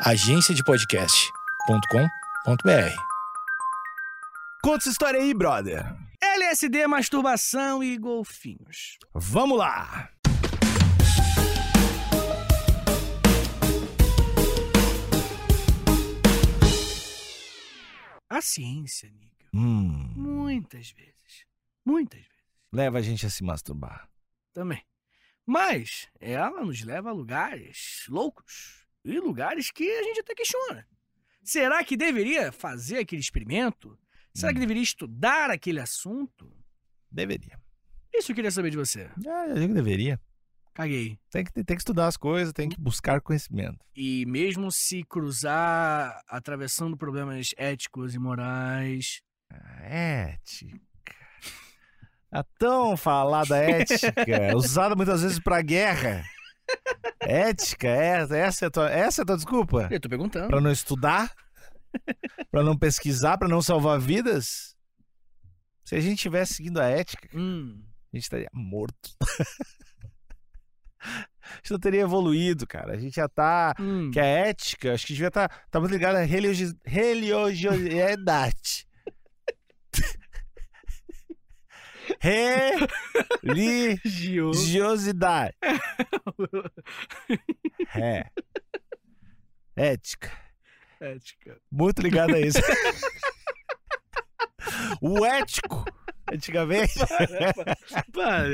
agenciadepodcast.com.br. Conta essa história aí, brother. LSD, masturbação e golfinhos. Vamos lá. A ciência, Nick, Hum, muitas vezes, muitas vezes, leva a gente a se masturbar. também. Mas ela nos leva a lugares loucos e lugares que a gente até questiona. Será que deveria fazer aquele experimento? Será que Hum. deveria estudar aquele assunto? Deveria. Isso eu queria saber de você. É, eu digo que deveria. Caguei. Tem que, tem que estudar as coisas, tem que buscar conhecimento. E mesmo se cruzar atravessando problemas éticos e morais. A ética. A tão falada ética, usada muitas vezes pra guerra. Ética, é- essa é a tua, essa é a tua desculpa? Eu tô perguntando. Pra não estudar? Pra não pesquisar? Pra não salvar vidas? Se a gente tivesse seguindo a ética, Hum. a gente estaria morto. A gente não teria evoluído, cara. A gente já tá. hum. Que a ética, acho que devia estar tá, tá muito ligada à religio- religiosidade. Religiosidade. É. Ética. Ética. Muito ligada a isso. o ético, antigamente. Para.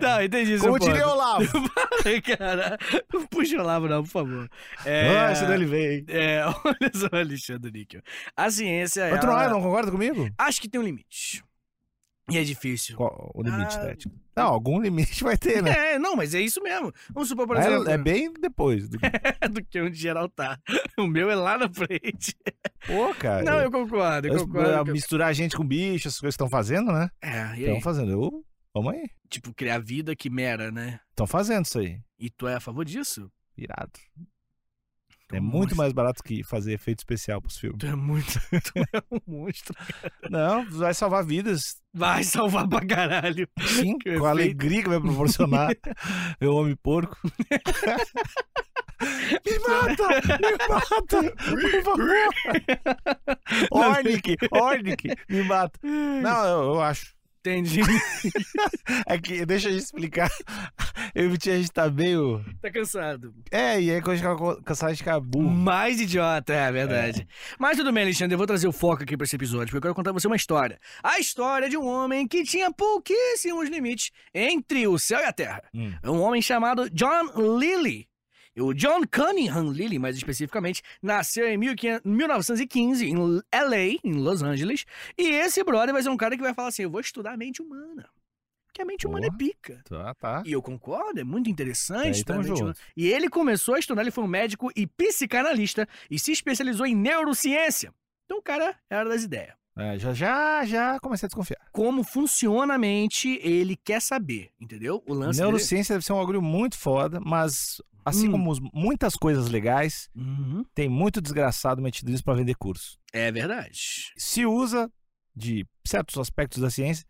Não, entendi isso. Como diria o Olavo. Cara, não puxa o Lavo, não, por favor. É, Nossa, daí ele veio, hein? é, olha só, Alexandre Níquel. A ciência, Mas tu não, ela... não concorda comigo? acho que tem um limite. E é difícil. Qual o limite Ah, da ética? Não, algum limite vai ter, né? É, não, mas é isso mesmo. Vamos supor, por É- exemplo, é, bem depois. Do... do que onde geral tá. O meu é lá na frente. Pô, cara. Não, eu concordo, eu eu- concordo. Misturar gente com bicho, essas coisas que estão fazendo, né? É, e? Estão fazendo. Eu, vamos aí. Tipo, criar vida que mera, né? Estão fazendo isso aí. E tu é a favor disso? Irado. É um muito monstro. mais barato que fazer efeito especial pros filmes. Tu é muito. Tu é um monstro. Não, vai salvar vidas. Vai salvar pra caralho. Sim, Que com a alegria que vai proporcionar meu homem porco. me mata! Me mata! Por favor! Ornick! Ornick! Me mata! Não, eu, eu acho. Entendi. É que, deixa eu explicar. Eu e o Tia, a gente tá meio. tá cansado. É, e aí quando a gente fica cansado, a gente fica burro. Mais idiota, é verdade. Mas tudo bem, Alexandre, eu vou trazer o foco aqui pra esse episódio, porque eu quero contar pra você uma história. A história de um homem que tinha pouquíssimos limites entre o céu e a terra. Hum. É um homem chamado John Lilly. O John Cunningham Lilly, mais especificamente, nasceu em 1500 1915 em LA, em Los Angeles. E esse brother vai ser um cara que vai falar assim: eu vou estudar a mente humana. Porque a mente humana é pica. Tá, tá. E eu concordo, é muito interessante. Humana. E ele começou a estudar, ele foi um médico e psicanalista e se especializou em neurociência. Então o cara era das ideias. É, já, já, já comecei a desconfiar. Como funciona a mente, ele quer saber, entendeu? O lance dele... Neurociência deve ser um bagulho muito foda, mas assim Hum. como muitas coisas legais, Uhum. tem muito desgraçado metido nisso pra vender curso. É verdade. Se usa de certos aspectos da ciência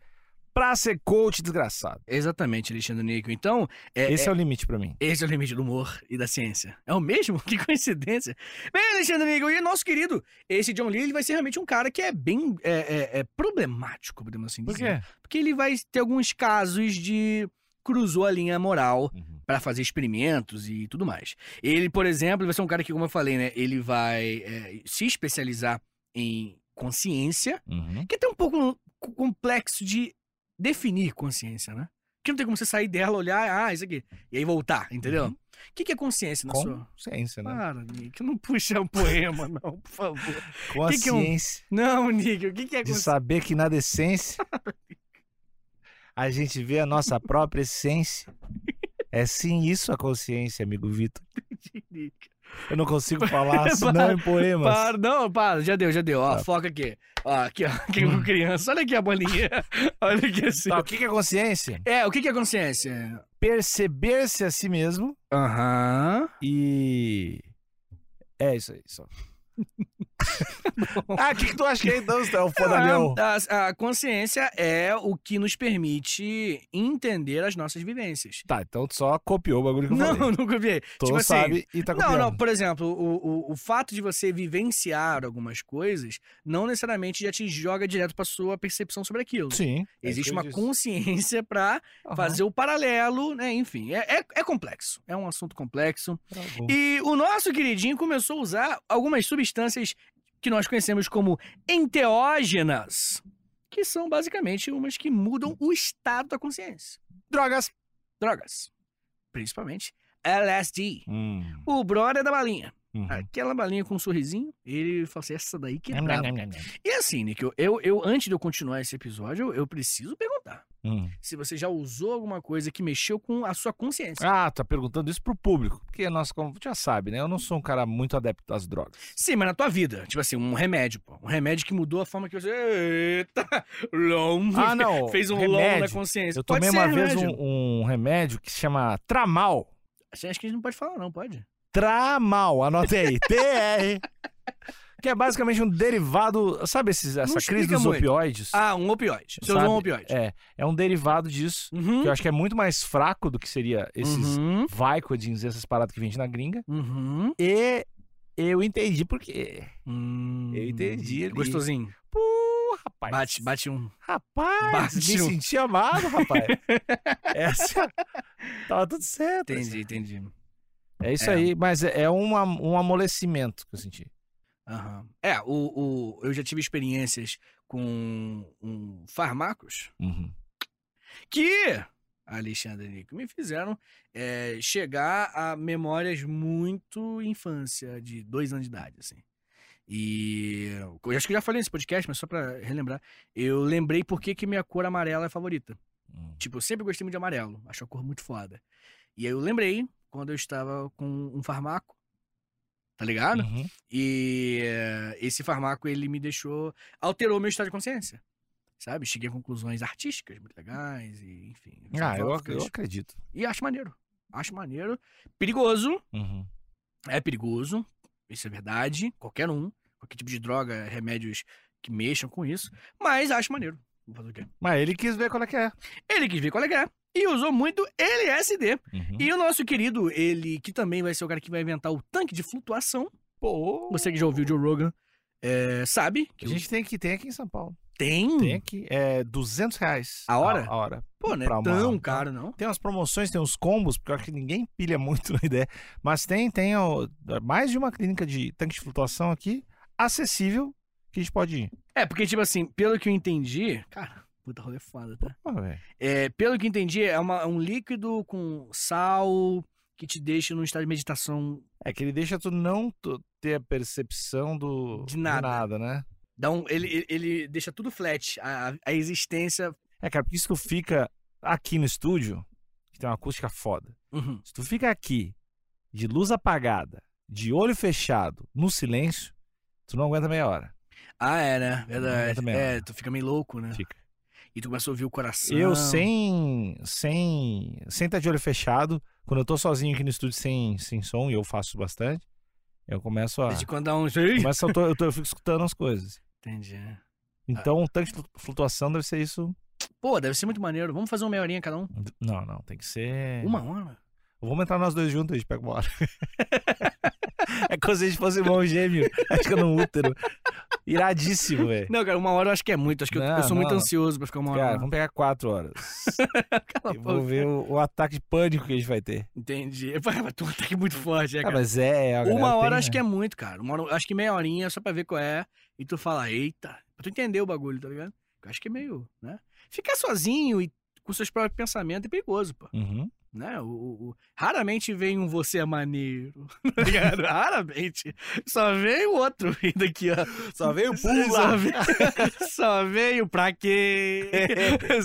pra ser coach desgraçado. Exatamente, Alexandre Níquel. Então, é, Esse é- é o limite pra mim. esse é o limite do humor e da ciência. É o mesmo? Que coincidência. Bem, Alexandre Níquel, e nosso querido, esse John Lee, ele vai ser realmente um cara que é bem é, é- é problemático, podemos assim Por dizer. quê? Porque ele vai ter alguns casos de cruzou a linha moral Uhum. para fazer experimentos e tudo mais. Ele, por exemplo, vai ser um cara que, como eu falei, né, ele vai é, se especializar em consciência, Uhum. que é até um pouco co- complexo de definir consciência, né? Que não tem como você sair dela, olhar, ah, isso aqui, e aí voltar, entendeu? O Uhum. que, que é consciência na sua? Consciência, né? Para, Nick, não puxa um poema, não, por favor. que que é um- Consciência Não, Nick, o que, que é de consciência? saber que na decência a gente vê a nossa própria essência. É sim isso a consciência, amigo Vitor. Nick? Eu não consigo falar senão em poemas. Para, não, para, já deu, já deu. Ó, Tá. foca aqui. Ó, aqui, ó, aqui com criança. Olha aqui a bolinha. Olha aqui assim. Tá, o que é consciência? É, o que, que é consciência? Perceber-se a si mesmo Aham. e. É isso aí, só. ah, o que, que tu acha que é então, é o fodalhão? A, a consciência é o que nos permite entender as nossas vivências. Tá, então tu só copiou o bagulho que eu Não, falei. não copiei. Tu tipo assim, sabe e tá Não, copiando. não, por exemplo, o, o, o fato de você vivenciar algumas coisas não necessariamente já te joga direto pra sua percepção sobre aquilo. Sim. é Existe que uma disse. consciência pra Aham, fazer o paralelo, né? Enfim, é, é, é complexo. É um assunto complexo. tá. E o nosso queridinho começou a usar algumas substâncias que nós conhecemos como enteógenas, que são basicamente umas que mudam o estado da consciência. Drogas. Drogas. Principalmente LSD. Hum, O brother da balinha. Uhum. Aquela balinha com um sorrisinho, ele falou assim: essa daí que é braba. E assim, Nick, eu, eu, eu, antes de eu continuar esse episódio, eu, eu preciso perguntar Hum. se você já usou alguma coisa que mexeu com a sua consciência. Ah, tá perguntando isso pro público. Porque, nossa, como já sabe, né? Eu não sou um cara muito adepto às drogas. Sim, mas na tua vida. Tipo assim, um remédio, pô. Um remédio que mudou a forma que você. Eita! Long. Ah, não. Fez um long na remédio. consciência. Eu tomei uma vez remédio. um, um remédio que se chama Tramal. Acho que a gente não pode falar, não, pode? Tramal, anote aí. TR. Que é basicamente um derivado. Sabe esses, essa crise explica dos muito. opioides? Ah, um opioide. Você Sabe? usou um opioide. É, é um derivado disso. Uhum. Que eu acho que é muito mais fraco do que seria esses Uhum. Vicodins, essas paradas que vende na gringa. Uhum. E eu entendi por quê. Hum. Eu entendi ali. Gostosinho. Pô, rapaz. Bate, bate um. Rapaz, Bate me um- senti amado, rapaz. Essa. Tava tudo certo. Entendi, entendi. É isso É. aí, mas é é um, um amolecimento que eu senti. Aham. É, o, o, eu já tive experiências com um, fármacos Uhum. que, Alexandre Nico, me fizeram é, chegar a memórias muito infância, de dois anos de idade, assim. E eu acho que eu já falei nesse podcast, mas só pra relembrar, eu lembrei por que minha cor amarela é favorita. Hum. Tipo, eu sempre gostei muito de amarelo, acho a cor muito foda. E aí eu lembrei quando eu estava com um farmaco, tá ligado? Uhum. E eh, esse farmaco, ele me deixou. alterou meu estado de consciência. Sabe? Cheguei a conclusões artísticas muito legais, e enfim. Ah, eu, eu acredito. E acho maneiro. Acho maneiro. Perigoso. Uhum. É perigoso. Isso é verdade. Qualquer um. Qualquer tipo de droga, remédios que mexam com isso. Mas acho maneiro. Vou fazer o quê? Mas ele quis ver qual é que é. Ele quis ver qual é que é. E usou muito LSD. Uhum. E o nosso querido, ele que também vai ser o cara que vai inventar o tanque de flutuação. Pô, Você que já ouviu o Joe Rogan, é, sabe que a gente tem que tem aqui em São Paulo. tem. Tem aqui. É 200 reais. A hora? A, hora. Pô, não é uma- tão caro, não. Tem umas promoções, tem uns combos, porque eu acho que ninguém pilha muito na ideia. Mas tem, tem ó, mais de uma clínica de tanque de flutuação aqui, acessível, que a gente pode ir. É, porque, tipo assim, pelo que eu entendi. Cara, puta rolê foda, tá? É, pelo que entendi, é uma- um líquido com sal que te deixa num estado de meditação. É que ele deixa tu não ter a percepção do De nada. né? Dá um, ele, ele- deixa tudo flat. A, a existência. É, cara, porque se tu fica aqui no estúdio, que tem uma acústica foda, Uhum. se tu fica aqui, de luz apagada, de olho fechado, no silêncio, tu não aguenta meia hora. Ah, é, né? Verdade. É, tu fica meio louco, né? Fica. E tu começa a ouvir o coração. Eu sem sem sem estar de olho fechado, quando eu tô sozinho aqui no estúdio sem, sem som, e eu faço bastante, eu começo a Desde quando dá um. Ih! começo, eu, tô, eu, tô- eu fico escutando as coisas. Entendi. Então, o tanque de flu- flutuação deve ser isso. Pô, deve ser muito maneiro. Vamos fazer uma meia horinha cada um. Não, não, tem que ser. Uma hora? Vamos entrar nós dois juntos, a gente pega uma hora. é como se a gente fosse irmão gêmeo, acho que no útero. Iradíssimo, velho. Não, cara, uma hora eu acho que é muito. Acho que eu- eu, Não, sou muito não. ansioso pra ficar uma hora. Cara, vamos pegar quatro horas. Cala a Eu boca. vou ver o, o ataque de pânico que a gente vai ter. Entendi. Vai, ter um ataque muito forte, é, Ah, cara. mas é. a Uma hora tem, acho né? que é muito, cara. Uma hora, acho que meia horinha só pra ver qual é. E tu fala, eita. Pra tu entender o bagulho, tá ligado? Eu acho que é meio, né? Ficar sozinho e com seus próprios pensamentos é perigoso, pô. Uhum. Né? O, o- o- Raramente vem um você é maneiro. Tá? Raramente. Só vem o outro vindo aqui, ó. Só veio Só pula. veio, só veio pra quê?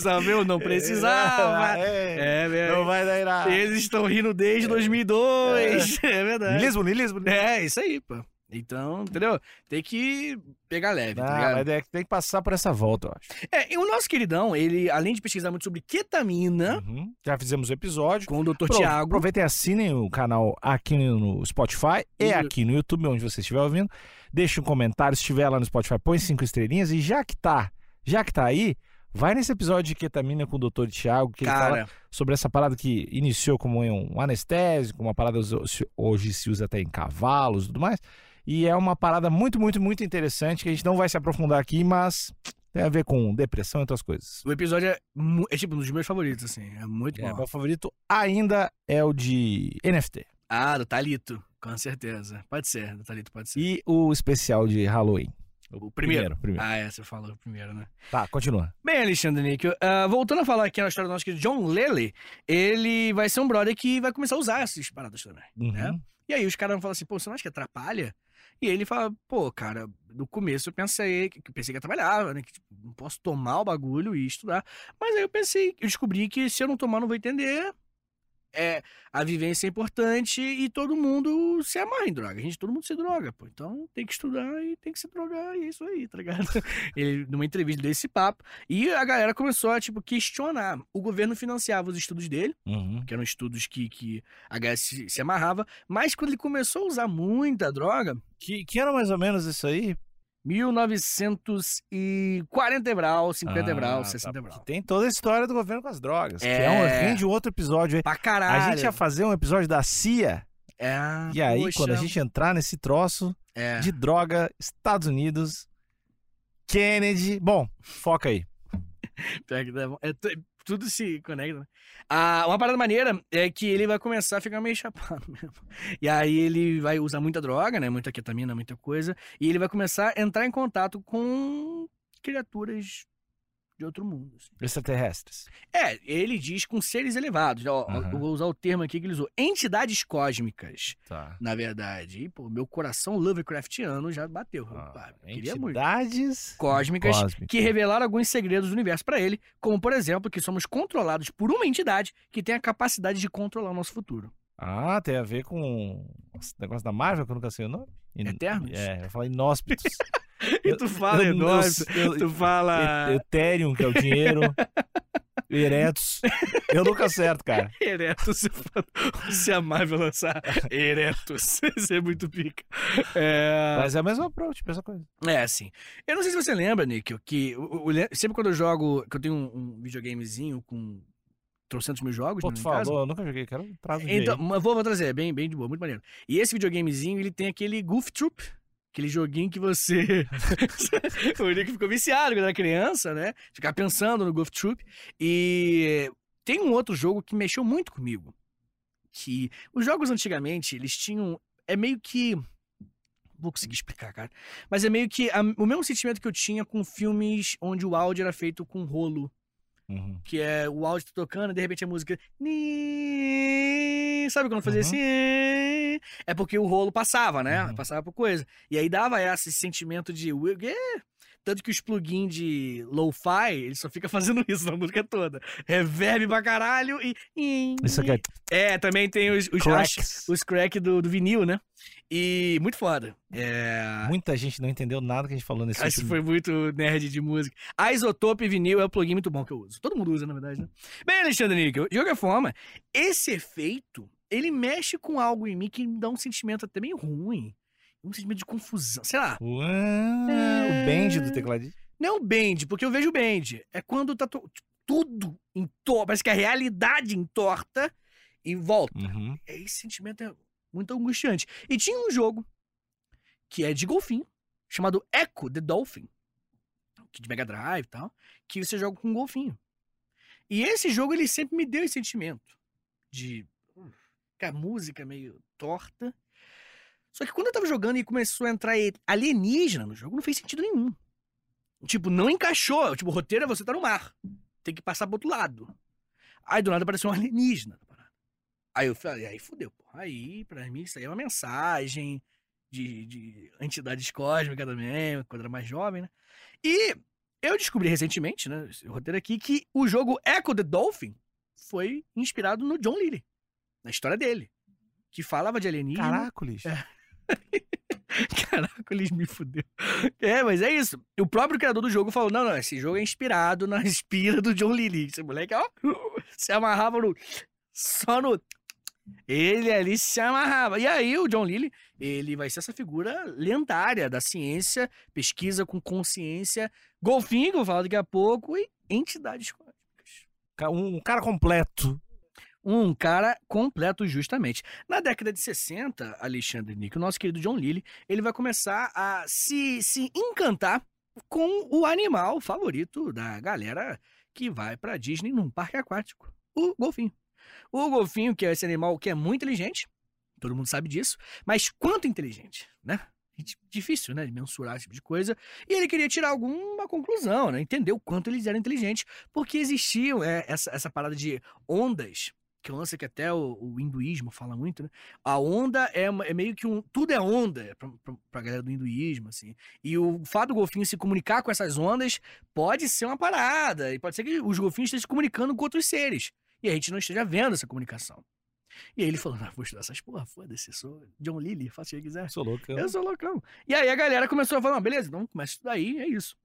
Só veio não precisava. É, É, velho. Não vai dar. Eles estão rindo desde 2002. É, verdade. Nilismo, nilismo. É, isso aí, pô. Então, entendeu? Tem que pegar leve, tá Ah, ligado? mas é tem que passar por essa volta, eu acho. É, e o nosso queridão, ele, além de pesquisar muito sobre ketamina, Uhum. Já fizemos o episódio. com o Dr. Tiago, Aproveitem e assinem o canal aqui no Spotify e E- aqui no YouTube, onde você estiver ouvindo. Deixe um comentário, se estiver lá no Spotify, põe cinco estrelinhas. E já que tá, já que tá aí, vai nesse episódio de ketamina com o Dr. Tiago, que ele fala cara, sobre essa parada que iniciou como um anestésico, uma parada hoje se usa até em cavalos e tudo mais. E é uma parada muito, muito, muito interessante que a gente não vai se aprofundar aqui, mas tem a ver com depressão e outras coisas. o episódio é, é tipo um dos meus favoritos, assim, é muito É, bom. meu favorito ainda é o de NFT. Ah, do Talito, com certeza. Pode ser, do Talito pode ser. E o especial de Halloween. o primeiro. primeiro. Ah, é, você falou o primeiro, né? Tá, continua. Bem, Alexandre Níquel, ah, voltando a falar aqui na história do nosso querido John Lely, ele vai ser um brother que vai começar a usar essas paradas também. Uhum. né? E aí os caras vão falar assim, pô, você não acha que atrapalha? E ele fala, pô, cara, no começo eu pensei que, eu pensei que atrapalhava, né? Que tipo, não posso tomar o bagulho e estudar. Mas aí eu pensei, eu descobri que se eu não tomar, não vou entender. É, a vivência é importante e todo mundo se amarra em droga. A gente, todo mundo se droga, pô. Então tem que estudar e tem que se drogar, e é isso aí, tá ligado? Ele, numa entrevista, deu esse papo. E a galera começou a, tipo, questionar. O governo financiava os estudos dele Uhum. que eram estudos que, que a HS se, se amarrava, mas quando ele começou a usar muita droga, Que, que era mais ou menos isso aí? 1940 Ebral, 50 Ebral, Ah, 60 tá, Ebral. Tem toda a história do governo com as drogas. Que é É. um, rende um outro episódio aí. Pra caralho. A gente ia fazer um episódio da CIA. É, e aí, poxa, quando a gente entrar nesse troço É. de droga, Estados Unidos, Kennedy. Bom, foca aí. É tudo se conecta, né? Ah, uma parada maneira é que ele vai começar a ficar meio chapado mesmo. E aí ele vai usar muita droga, né? Muita ketamina, muita coisa. E ele vai começar a entrar em contato com criaturas de outro mundo. assim. Extraterrestres. É, ele diz com seres elevados. Ó, Aham. Eu vou usar o termo aqui que ele usou. Entidades cósmicas, Tá. na verdade. E, pô, meu coração Lovecraftiano já bateu. rapaz. Queria muito. Ah, Entidades Cósmicas cósmicas. que revelaram alguns segredos do universo pra ele, como por exemplo que somos controlados por uma entidade que tem a capacidade de controlar o nosso futuro. Ah, tem a ver com esse negócio da Marvel, que eu nunca sei o nome. In- Eternos? É, eu falei inóspitos. E tu fala, eu- Eduardo, eu- tu fala Ethereum, que é o dinheiro. Eretos. Eu nunca acerto, cara. Eretos, se a Marvel lançar Eretos, isso é muito pica. É... Mas é a mesma approach, a mesma coisa. É, assim. Eu não sei se você lembra, Nick, que sempre quando eu jogo, que eu tenho um, um videogamezinho com trocentos mil jogos Pô, tu falou, eu nunca joguei, quero traz um dia Então, vou, vou trazer, é bem, bem de boa, muito maneiro. E esse videogamezinho, ele tem aquele Goof Troop, aquele joguinho que você... o Nick ficou viciado quando era criança, né? Ficar pensando no Goof Troop. E tem um outro jogo que mexeu muito comigo. Que os jogos antigamente, eles tinham... É meio que... Vou conseguir explicar, cara. Mas é meio que a- o mesmo sentimento que eu tinha com filmes onde o áudio era feito com rolo Uhum. que é o áudio tá tocando e de repente a música. Sabe quando fazia Uhum. assim? É porque o rolo passava, né? Uhum. Passava por coisa. E aí dava esse sentimento de. Tanto que os plugins de lo-fi, ele só fica fazendo isso na música toda. Reverb pra caralho e. Isso aqui é É, também tem os, os, cracks. os crack do, do vinil, né? E muito foda. É. Muita gente não entendeu nada que a gente falou nesse último... foi muito nerd de música. A Isotope Vinil é um plugin muito bom que eu uso. Todo mundo usa, na verdade, né? Bem, Alexandre Níquel, de qualquer forma, esse efeito, ele mexe com algo em mim que me dá um sentimento até meio ruim. Um sentimento de confusão. Sei lá. Ué, É. O bend do tecladista. Não é o bend, porque eu vejo o bend. É quando tá to- tudo entorta. Parece que a realidade entorta e volta. Uhum. Esse sentimento é muito angustiante. E tinha um jogo que é de golfinho, chamado Echo the Dolphin, que de Mega Drive e tal, que você joga com um golfinho. E esse jogo ele sempre me deu esse sentimento de que a música é meio torta. Só que quando eu tava jogando e começou a entrar alienígena no jogo, não fez sentido nenhum. Tipo, não encaixou. Tipo, o roteiro é você tá no mar. Tem que passar pro outro lado. Aí do nada apareceu um alienígena. Aí eu falei, aí fudeu, pô. Aí, pra mim, isso aí é uma mensagem de, de entidades cósmicas também, quando era mais jovem, né? E eu descobri recentemente, né, esse roteiro aqui, que o jogo Echo the Dolphin foi inspirado no John Lilly, na história dele. Que falava de alienígena. Caracoles. É. Me fudeu. É, mas é isso. O próprio criador do jogo falou: não, não, esse jogo é inspirado na espira do John Lilly. Esse moleque, ó, se amarrava no. Só no. Ele ali se amarrava. E aí, o John Lilly, ele vai ser essa figura lendária da ciência, pesquisa com consciência, golfinho, que eu vou falar daqui a pouco, e entidades cósmicas. Ca- Um cara completo. Um cara completo, justamente. Na década de 60, Alexandre Nick, o nosso querido John Lilly, ele vai começar a se, se encantar com o animal favorito da galera que vai pra Disney num parque aquático: o golfinho. O golfinho, que é esse animal que é muito inteligente, todo mundo sabe disso, mas quanto inteligente, né? Difícil, né, de mensurar esse tipo de coisa. E ele queria tirar alguma conclusão, né? Entender o quanto eles eram inteligentes, porque existiam é, essa, essa parada de ondas que é um lance que até o, o hinduísmo fala muito, né? A onda é, é meio que um. Tudo é onda pra, pra, pra galera do hinduísmo, assim. E o fato do golfinho se comunicar com essas ondas pode ser uma parada. E pode ser que os golfinhos estejam se comunicando com outros seres. E a gente não esteja vendo essa comunicação. E aí ele falou: não, vou estudar essas porra, foda-se, sou John Lilly, faça o que quiser. Sou louco. Eu sou loucão. E aí a galera começou a falar, "Ah, beleza, então começa a estudar aí, é isso.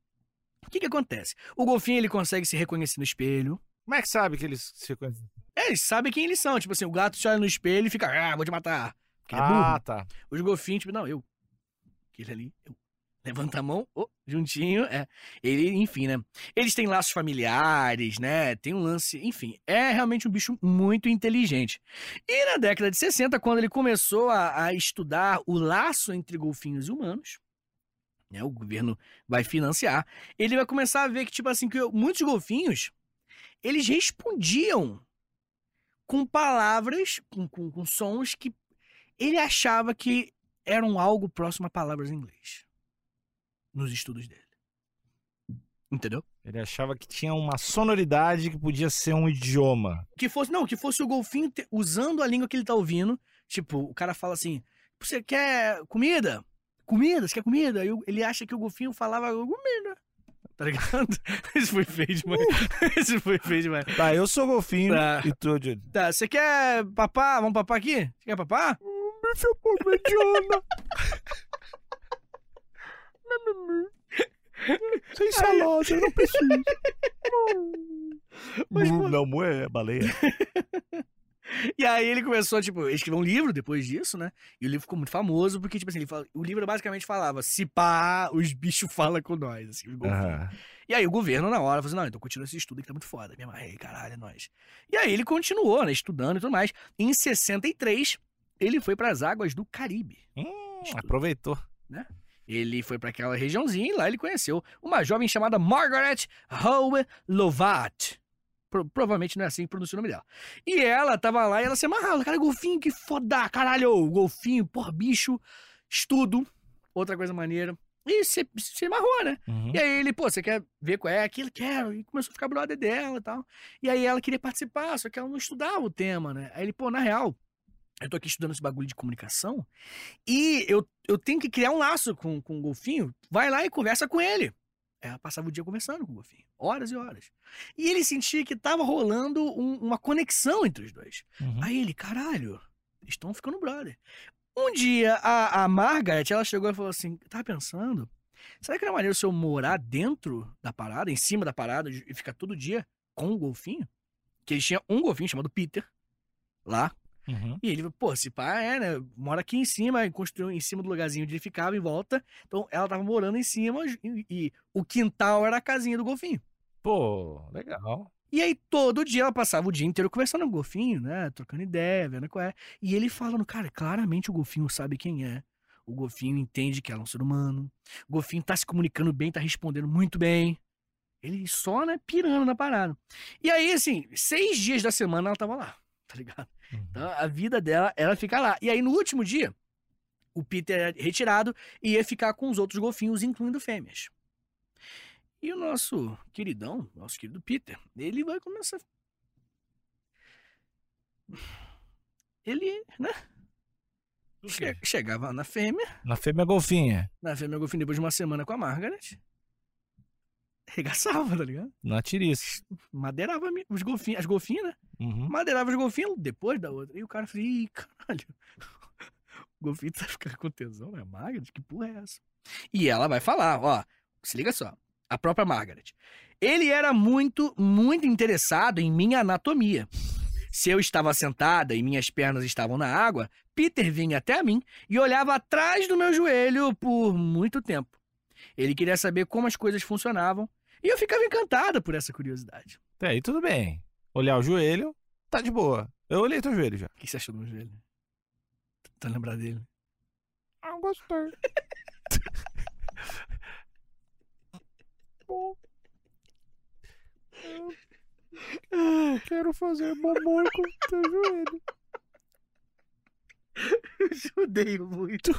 O que que acontece? O golfinho, ele consegue se reconhecer no espelho. Como é que sabe que eles se conhecem? É, eles sabem quem eles são. Tipo assim, o gato se olha no espelho e fica, ah, vou te matar. Porque ele é burro. Ah, tá. Os golfinhos, tipo, não, eu. Aquele ali, eu. Levanta a mão, oh, juntinho, é. Ele, enfim, né? Eles têm laços familiares, né? Tem um lance, enfim. É realmente um bicho muito inteligente. E na década de 60, quando ele começou a, a estudar o laço entre golfinhos e humanos, né? O governo vai financiar. Ele vai começar a ver que, tipo assim, que muitos golfinhos, eles respondiam com palavras, com, com, com sons que ele achava que eram algo próximo a palavras em inglês. Nos estudos dele. Entendeu? Ele achava que tinha uma sonoridade que podia ser um idioma. Que fosse, não, que fosse o golfinho te- usando a língua que ele tá ouvindo. Tipo, o cara fala assim: Você quer comida? Comida? Você quer comida? O- ele acha que o golfinho falava comida. Tá ligado? Isso foi feio demais. Isso foi feio demais. Tá, eu sou golfinho Tá. e tu de Tá, você quer papar? Vamos papar aqui? Você quer papar? bife parmegiana. Sem salada, eu não preciso. Mas, não, não é baleia. E aí ele começou, tipo, a escrever um livro depois disso, né? E o livro ficou muito famoso, porque, tipo assim, ele fala- o livro basicamente falava, se pá, os bichos falam com nós, assim. Aham. E aí o governo, na hora, falou assim, não, então continua esse estudo que tá muito foda. Me amarrei, caralho, é nóis. E aí ele continuou, né, estudando e tudo mais. Em 63, ele foi pras águas do Caribe. Hum, Estudo. aproveitou. Ele foi pra aquela regiãozinha e lá ele conheceu uma jovem chamada Margaret Howe Lovat. Pro- provavelmente não é assim que pronuncia o nome dela. E ela tava lá e ela se amarrava. Cara, golfinho, que foda, caralho. Golfinho, porra, bicho, estudo. Outra coisa maneira. E se, se amarrou, né? Uhum. E aí ele, pô, você quer ver qual é aquilo? Quero. E começou a ficar brother dela e tal. E aí ela queria participar, só que ela não estudava o tema, né? Aí ele, pô, na real, eu tô aqui estudando esse bagulho de comunicação e eu, eu tenho que criar um laço com, com o golfinho. Vai lá e conversa com ele. Ela passava o dia conversando com o golfinho, horas e horas. E ele sentia que tava rolando um- uma conexão entre os dois. Uhum. Aí ele, caralho, estão ficando brother. Um dia, a, a Margaret, ela chegou e falou assim, tava pensando, será que não é maneiro se eu morar dentro da parada, em cima da parada, e ficar todo dia com o golfinho? Que eles tinham um golfinho chamado Peter, lá. Uhum. E ele, pô, se pá, é, né, mora aqui em cima, construiu em cima do lugarzinho onde ele ficava, em volta. Então, ela tava morando em cima, e, e o quintal era a casinha do golfinho. Pô, legal. E aí, todo dia ela passava o dia inteiro conversando com o golfinho, né? Trocando ideia, vendo qual é. E ele falando, cara, claramente o golfinho sabe quem é. O golfinho entende que ela é um ser humano. O golfinho tá se comunicando bem, tá respondendo muito bem. Ele só, né, pirando na parada. E aí, assim, seis dias da semana ela tava lá, tá ligado? Uhum. Então, a vida dela era ficar lá. E aí, no último dia, o Peter era retirado e ia ficar com os outros golfinhos, incluindo fêmeas. E o nosso queridão, nosso querido Peter, ele vai começar. Ele, né? che- chegava na fêmea, Na fêmea golfinha. na fêmea golfinho, depois de uma semana com a Margaret, regaçava, tá ligado? Na tiriça. Madeirava os golfinhos, as golfinhas, né? Uhum. Madeirava os golfinhos depois da outra. E o cara falou, ih, caralho. O golfinho tá ficando com tesão, né? Margaret, que porra é essa? E ela vai falar, ó, se liga só, a própria Margaret. Ele era muito, muito interessado em minha anatomia. Se eu estava sentada e minhas pernas estavam na água, Peter vinha até mim e olhava atrás do meu joelho por muito tempo. Ele queria saber como as coisas funcionavam e eu ficava encantada por essa curiosidade. Até aí tudo bem. Olhar o joelho, tá de boa. Eu olhei teu joelho já. O que você achou do meu joelho? Tá lembrado dele? Ah, gostei. Bom. Eu quero fazer mamor com teu joelho. Eu judei muito.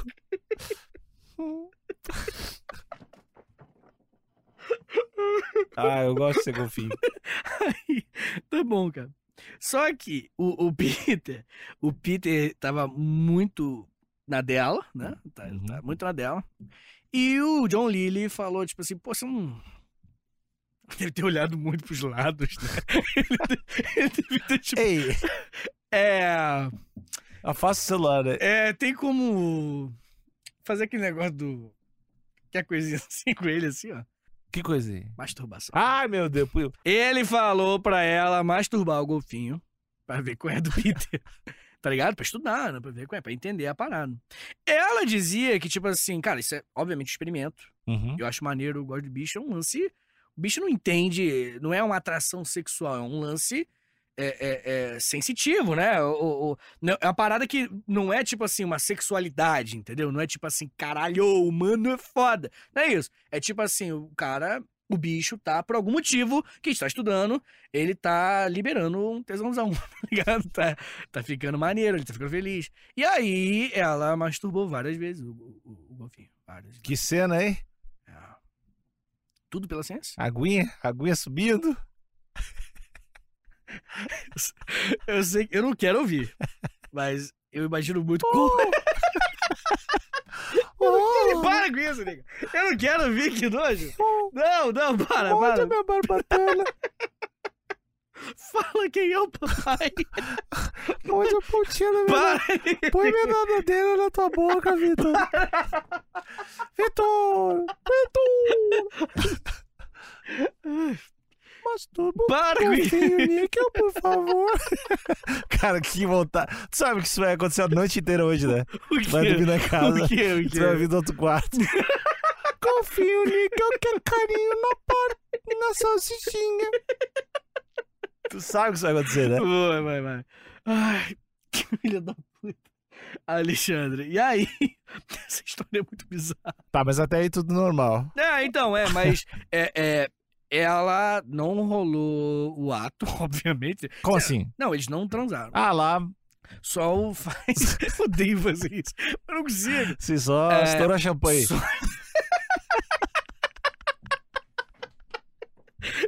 Ah, eu gosto de ser golfinho. Aí, tá bom, cara. Só que o, o Peter, o Peter tava muito na dela, né? Tá, Uhum. tá muito na dela. E o John Lilly falou, tipo assim, pô, você não. Deve ter olhado muito pros lados, né? Ele deve ter, tipo. Ei, É. afasta o celular, né? É, tem como fazer aquele negócio do. Que a coisinha assim com ele, assim, ó. Que coisa aí? Masturbação. Ai, meu Deus. Ele falou pra ela masturbar o golfinho pra ver qual é do Peter. tá ligado? Pra estudar, né? Pra ver qual é, pra entender a parada. Ela dizia que, tipo assim, cara, isso é obviamente um experimento. Uhum. Eu acho maneiro, eu gosto de bicho. É um lance. O bicho não entende, não é uma atração sexual, é um lance é, é, é sensitivo, né? O, o- não- é uma parada que não é tipo assim, uma sexualidade, entendeu? Não é tipo assim, caralho, o humano é foda. Não é isso. É tipo assim, o cara, o bicho tá, por algum motivo, que está estudando, ele tá liberando um tesãozão, tá ligado? Tá, tá ficando maneiro, ele tá ficando feliz. E aí, ela masturbou várias vezes o, o, o golfinho. Várias Que cena, hein? é. Tudo pela ciência? Aguinha, aguinha subindo. Eu sei que eu não quero ouvir, mas eu imagino muito como. Oh, Para com isso, nega. Eu não quero ouvir, que nojo. Não, não, para, para. minha barbatana. Fala quem é o papai. Onde a pontinha da minha... Para. Põe minha nadadeira na tua boca, Vitor. Vitor! Vitor! Masturba Para com isso. níquel, por favor. Cara, que vontade. Tu sabe que isso vai acontecer a noite inteira hoje, né? O Vai dormir quê? na casa. O quê? O Tu vai quê? vir do outro quarto. golfinho níquel quer carinho na parte, na salsichinha. Tu sabe que isso vai acontecer, né? Vai, vai, vai. Ai, que filha da puta. Alexandre, e aí? Essa história é muito bizarra. Tá, mas até aí tudo normal. É, então, é, mas é, é, ela não rolou o ato, obviamente. Como assim? Não, eles não transaram. Ah, lá, Só o faz. Eu odeio fazer isso. Eu não consigo. se só É, estoura champanhe. Só...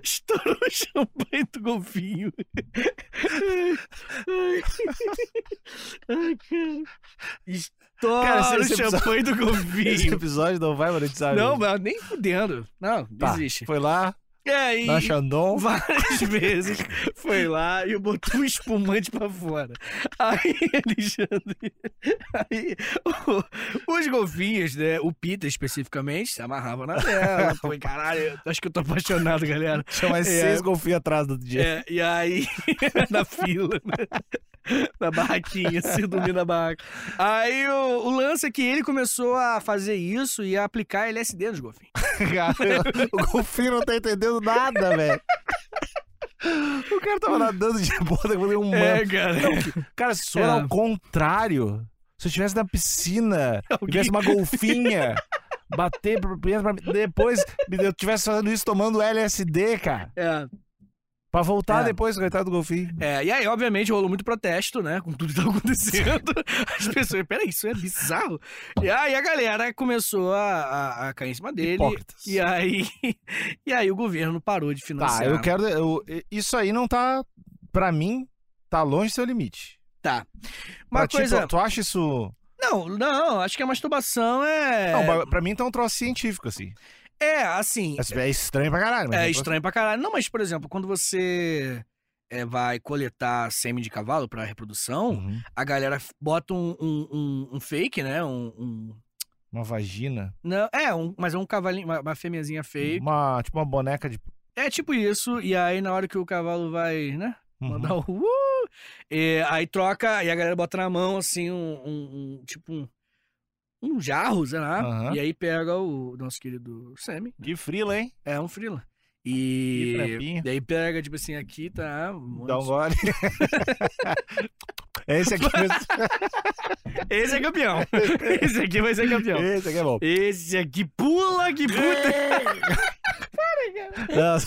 Estourou o champanhe do golfinho. Ai, Ai, cara. Estoura Cara, esse- o esse episódio- champanhe do Esse golfinho. episódio não vai monetizar. Não, mesmo. mas nem fudendo. Não, Tá, existe. Foi lá, E aí, na Xandon. várias vezes foi lá e botou um espumante pra fora. Aí, Alexandre, aí, o- os golfinhos, né, o Peter especificamente, se amarrava na dela. Foi, caralho, acho que eu tô apaixonado, galera. Tinha mais É. seis golfinhos atrás do dia. É, e aí, na fila, né? Na barraquinha, assim, dormindo na barraca. Aí o, o lance é que ele começou a fazer isso e a aplicar LSD nos golfinhos. O golfinho não tá entendendo nada, velho. O cara tava nadando de boa, depois um É, cara. Cara, se isso É. ao contrário, se eu estivesse na piscina Alguém- tivesse uma golfinha, bater pra- pra- depois eu tivesse fazendo isso tomando LSD, cara. É, Pra voltar É. depois, coitado do golfinho. É, e aí, obviamente, rolou muito protesto, né? Com tudo que tá acontecendo. As pessoas, peraí, isso é bizarro. E aí a galera começou a, a, a cair em cima dele. Hipócritas. E aí, e aí o governo parou de financiar. Tá, eu quero. eu- isso aí não tá. Pra mim, tá longe do seu limite. Tá. Uma Pra coisa. tu, tu acha isso. Não, não, acho que a masturbação é. Não, pra mim tá um troço científico, assim. É, assim. É estranho pra caralho, mas É troço- estranho pra caralho. Não, mas, por exemplo, quando você é, vai coletar sêmen de cavalo pra reprodução, Uhum. a galera bota um, um, um- um fake, né? Um, um- Uma vagina. Não, é, um, mas é um cavalinho, uma, uma fêmeazinha fake. Uma, tipo uma boneca de. É tipo isso, e aí na hora que o cavalo vai, né? Uhum. Mandar o. Uh, é, aí troca, e a galera bota na mão, assim, um. um- um- tipo um. Um jarro, sei lá. Aham. E aí pega o nosso querido Sammy. Que frila, hein? É um frila. E. Daí pega, tipo assim, aqui tá. um Dá um gole. Esse aqui. Esse é campeão. Esse aqui vai ser campeão. Esse aqui é bom. Esse aqui pula que puta. Nossa.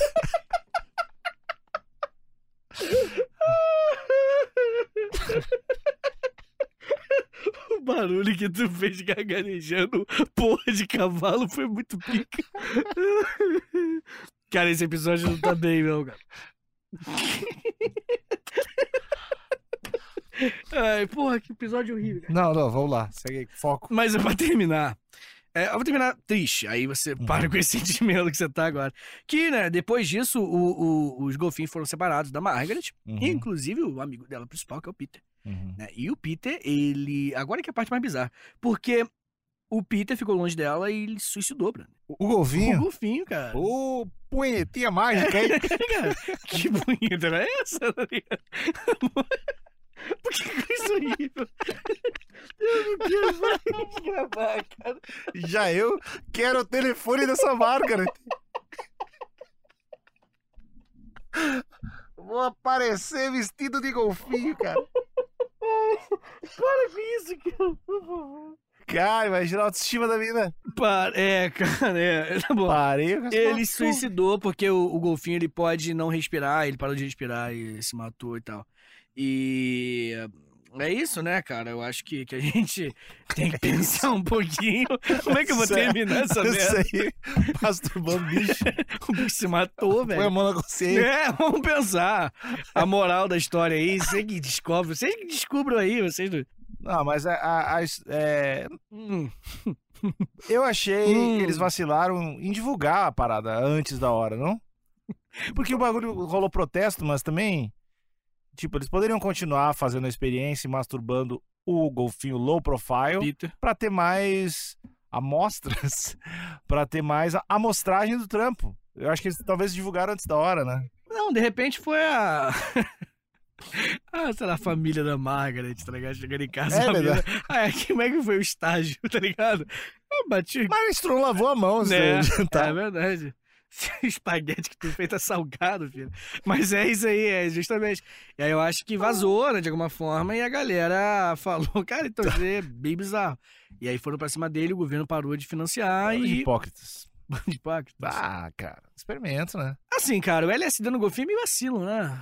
O barulho que tu fez gargarejando porra de cavalo foi muito pica. Cara, esse episódio não tá bem, não, cara. Ai, porra, que episódio horrível. cara. Não, não, vamos lá. Segue aí, foco. Mas é pra terminar. É, eu vou terminar triste. Aí você Uhum. para com esse sentimento que você tá agora. Que, né, depois disso, o- o- os golfinhos foram separados da Margaret. Uhum, Inclusive o amigo dela principal, que é o Peter. uhum. né? E o Peter, ele. Agora que é a parte mais bizarra. Porque o Peter ficou longe dela e ele suicidou, Bruno. O O golfinho. golfinho, cara. Ô, punhetinha mágica, hein? Que bonita era essa, tá? Por que coisa horrível? Eu não quero mais gravar, cara. Já eu quero o telefone dessa marca, né? Vou aparecer vestido de golfinho, cara. Para com isso, cara, por favor. Cara, imagina a autoestima da mina. Para, é, cara, é. Tá bom. Parei com Ele se suicidou porque o, o golfinho ele pode não respirar, ele parou de respirar e se matou e tal. E é isso, né, cara? Eu acho que, que a gente tem que pensar um pouquinho. Como é que eu vou Sério? terminar essa merda? Isso aí, masturbando bicho. O bicho se matou, Põe a velho. mão na consciência. É, vamos pensar. A moral da história aí, você que descobre, vocês que descubram aí, vocês. não- Não, mas a, a- a- é, Hum, eu achei Hum. que eles vacilaram em divulgar a parada antes da hora, não? Porque o bagulho rolou protesto, mas também, tipo, eles poderiam continuar fazendo a experiência e masturbando o golfinho low profile pra ter mais amostras, pra ter mais a amostragem do trampo. Eu acho que eles talvez divulgaram antes da hora, né? Não, de repente foi a. Ah, sei lá, a família da Margaret, tá ligado? Chegando em casa. É família- verdade. Ah, é, como é que foi o estágio, tá ligado? Eu bati. Mas o Stron lavou a mão, Né? né? É verdade. Espaguete que tu fez tá salgado, filho. Mas é isso aí, é justamente. E aí eu acho que vazou, né, de alguma forma, e a galera falou, cara, então é bem bizarro. E aí foram pra cima dele, o governo parou de financiar e. Hipócritas. de pacto. Ah, cara, experimento, né? Assim, cara, o LSD no golfinho é meio vacilo, né?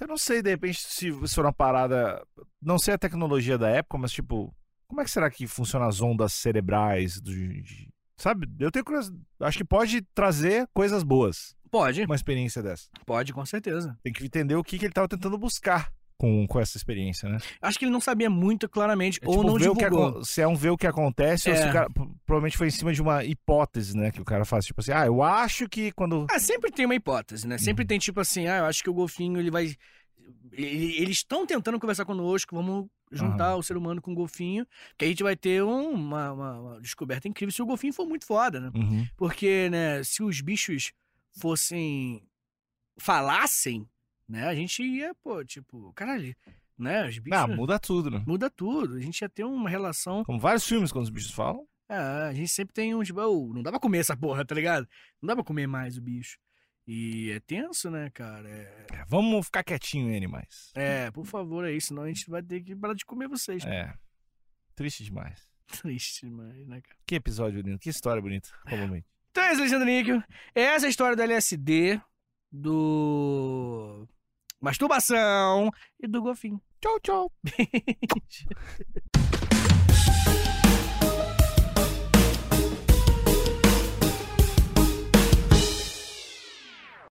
Eu não sei, de repente, se se for uma parada. Não sei a tecnologia da época, mas tipo, como é que será que funcionam as ondas cerebrais? Do, de- sabe? Eu tenho curiosidade. Acho que pode trazer coisas boas, Pode, uma experiência dessa. pode, com certeza. Tem que entender o que, que ele tava tentando buscar com, com essa experiência, né? Acho que ele não sabia muito claramente, É, ou tipo, não que divulgou. acon- se é um ver o que acontece ou se É. o cara. Provavelmente foi em cima de uma hipótese, né? Que o cara faz. Tipo assim, ah, eu acho que quando. Ah, sempre tem uma hipótese, né? Uhum. Sempre tem tipo assim, ah, eu acho que o golfinho ele vai. ele- Eles estão tentando conversar conosco, vamos juntar o ser humano com o golfinho, que a gente vai ter um- uma, uma- uma descoberta incrível se o golfinho for muito foda, né? Uhum. Porque, né, se os bichos fossem. falassem, né, a gente ia, pô, tipo, caralho, né? Os bichos. Ah, muda tudo, né? Muda tudo. A gente ia ter uma relação. Como vários filmes, quando os bichos falam. É, a gente sempre tem tipo, "Oh, não dá pra comer essa porra, tá ligado? Não dá pra comer mais o bicho. E é tenso, né, cara? É, É, vamos ficar quietinho, animais. é, por favor, aí, senão a gente vai ter que parar de comer vocês. É. Triste demais. Triste demais, né, cara? Que episódio bonito, que história bonita. Provavelmente. Então é isso, Alexandre Níquel. Essa é a história do LSD, do. Masturbação e do golfinho. Tchau, tchau.